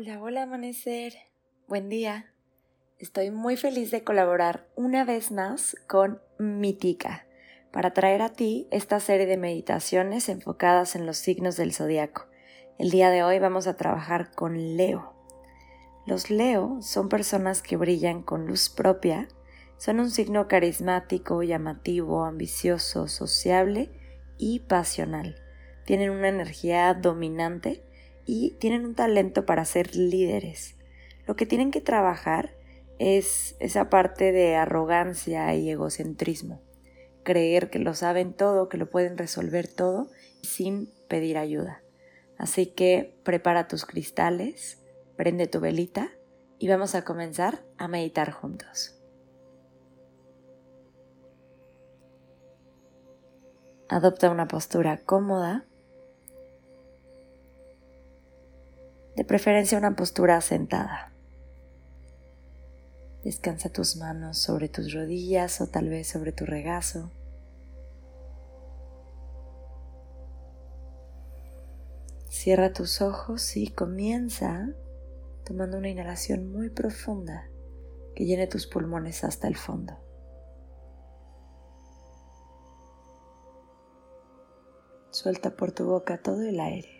Hola, hola amanecer. Buen día. Estoy muy feliz de colaborar una vez más con Mitica para traer a ti esta serie de meditaciones enfocadas en los signos del zodiaco. El día de hoy vamos a trabajar con Leo. Los Leo son personas que brillan con luz propia, son un signo carismático, llamativo, ambicioso, sociable y pasional. Tienen una energía dominante y tienen un talento para ser líderes. Lo que tienen que trabajar es esa parte de arrogancia y egocentrismo. Creer que lo saben todo, que lo pueden resolver todo sin pedir ayuda. Así que prepara tus cristales, prende tu velita y vamos a comenzar a meditar juntos. Adopta una postura cómoda de preferencia una postura sentada. Descansa tus manos sobre tus rodillas o tal vez sobre tu regazo. Cierra tus ojos y comienza tomando una inhalación muy profunda que llene tus pulmones hasta el fondo. Suelta por tu boca todo el aire.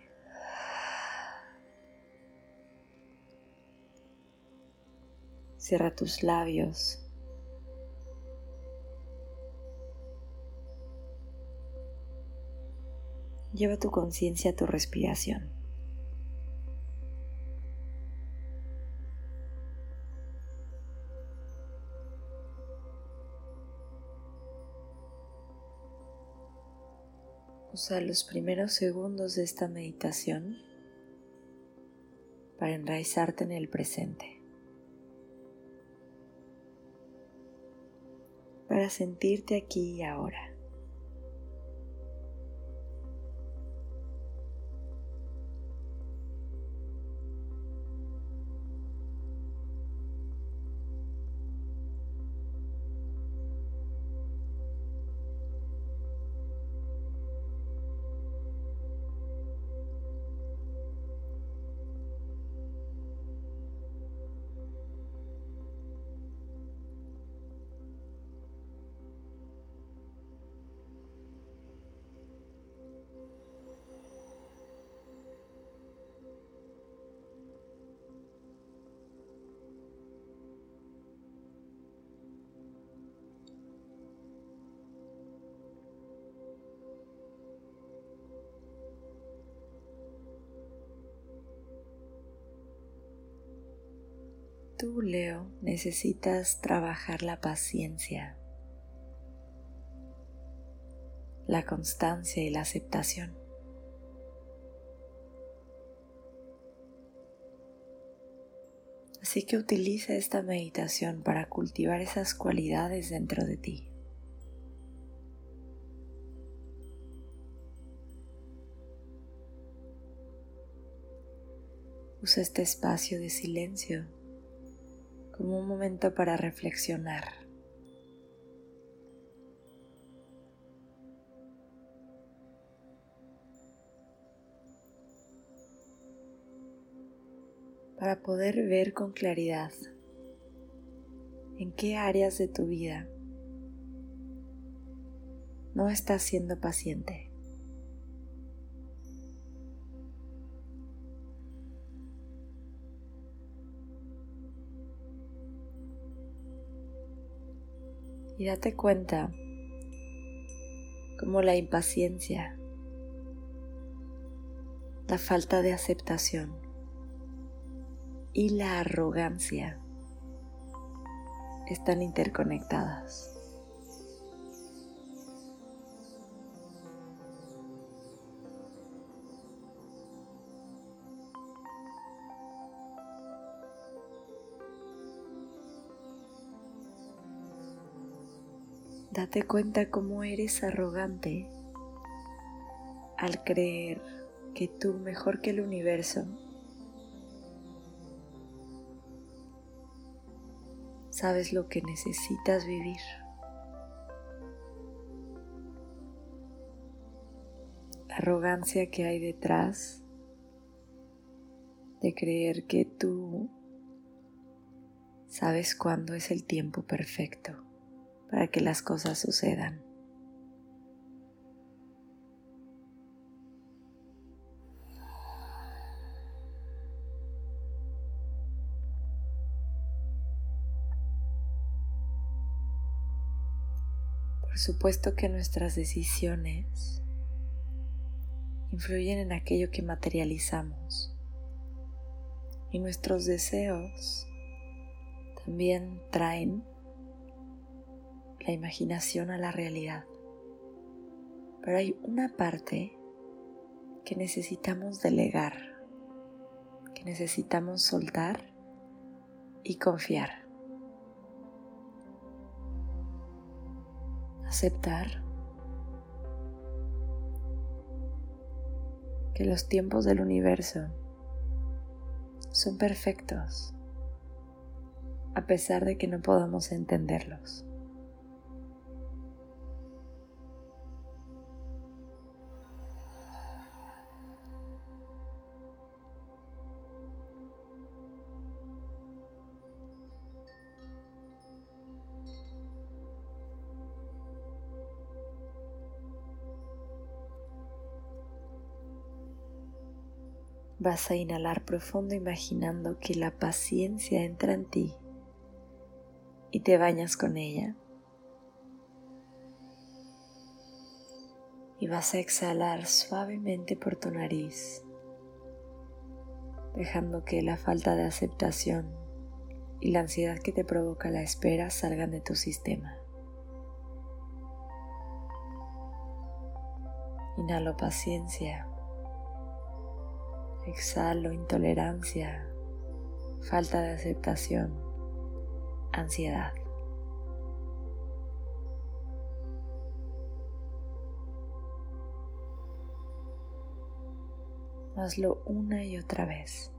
Cierra tus labios. Lleva tu conciencia a tu respiración. Usa los primeros segundos de esta meditación para enraizarte en el presente. Para sentirte aquí y ahora. Leo, necesitas trabajar la paciencia, la constancia y la aceptación. Así que utiliza esta meditación para cultivar esas cualidades dentro de ti. Usa este espacio de silencio como un momento para reflexionar. Para poder ver con claridad en qué áreas de tu vida no estás siendo paciente. Y date cuenta como la impaciencia, la falta de aceptación y la arrogancia están interconectadas. Date cuenta cómo eres arrogante al creer que tú mejor que el universo sabes lo que necesitas vivir. Arrogancia que hay detrás de creer que tú sabes cuándo es el tiempo perfecto para que las cosas sucedan. Por supuesto que nuestras decisiones influyen en aquello que materializamos y nuestros deseos también traen la imaginación a la realidad. Pero hay una parte que necesitamos delegar, que necesitamos soltar y confiar. aceptar que los tiempos del universo son perfectos a pesar de que no podamos entenderlos. Vas a inhalar profundo imaginando que la paciencia entra en ti y te bañas con ella. Y vas a exhalar suavemente por tu nariz, dejando que la falta de aceptación y la ansiedad que te provoca la espera salgan de tu sistema. Inhalo paciencia. Exhalo intolerancia, falta de aceptación, ansiedad. Hazlo una y otra vez.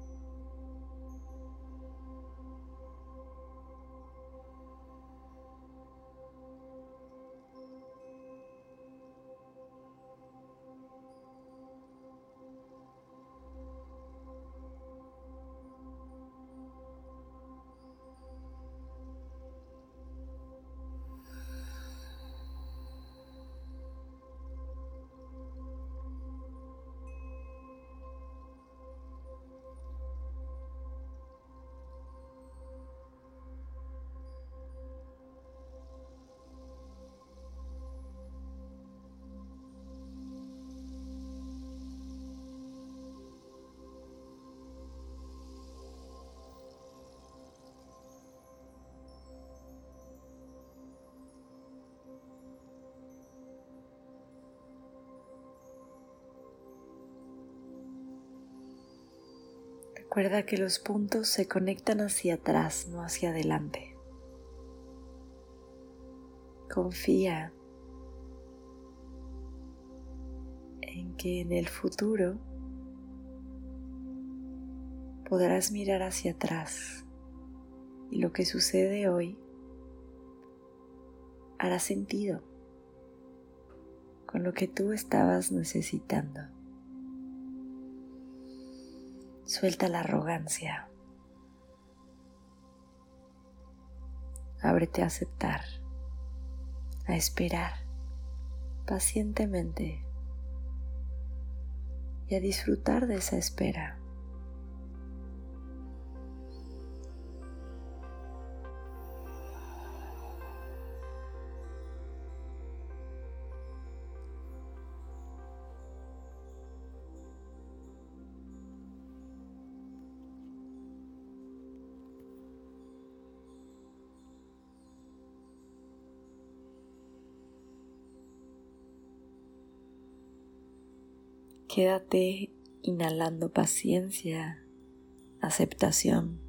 Recuerda que los puntos se conectan hacia atrás, no hacia adelante. Confía en que en el futuro podrás mirar hacia atrás y lo que sucede hoy hará sentido con lo que tú estabas necesitando. Suelta la arrogancia. Ábrete a aceptar, a esperar pacientemente y a disfrutar de esa espera. Quédate inhalando paciencia, aceptación,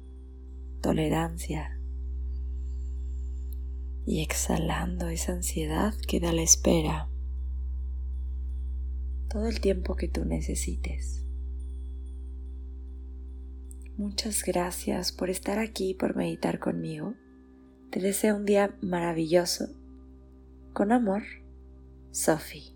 tolerancia y exhalando esa ansiedad que da la espera todo el tiempo que tú necesites. Muchas gracias por estar aquí por meditar conmigo. Te deseo un día maravilloso. Con amor, Sophie.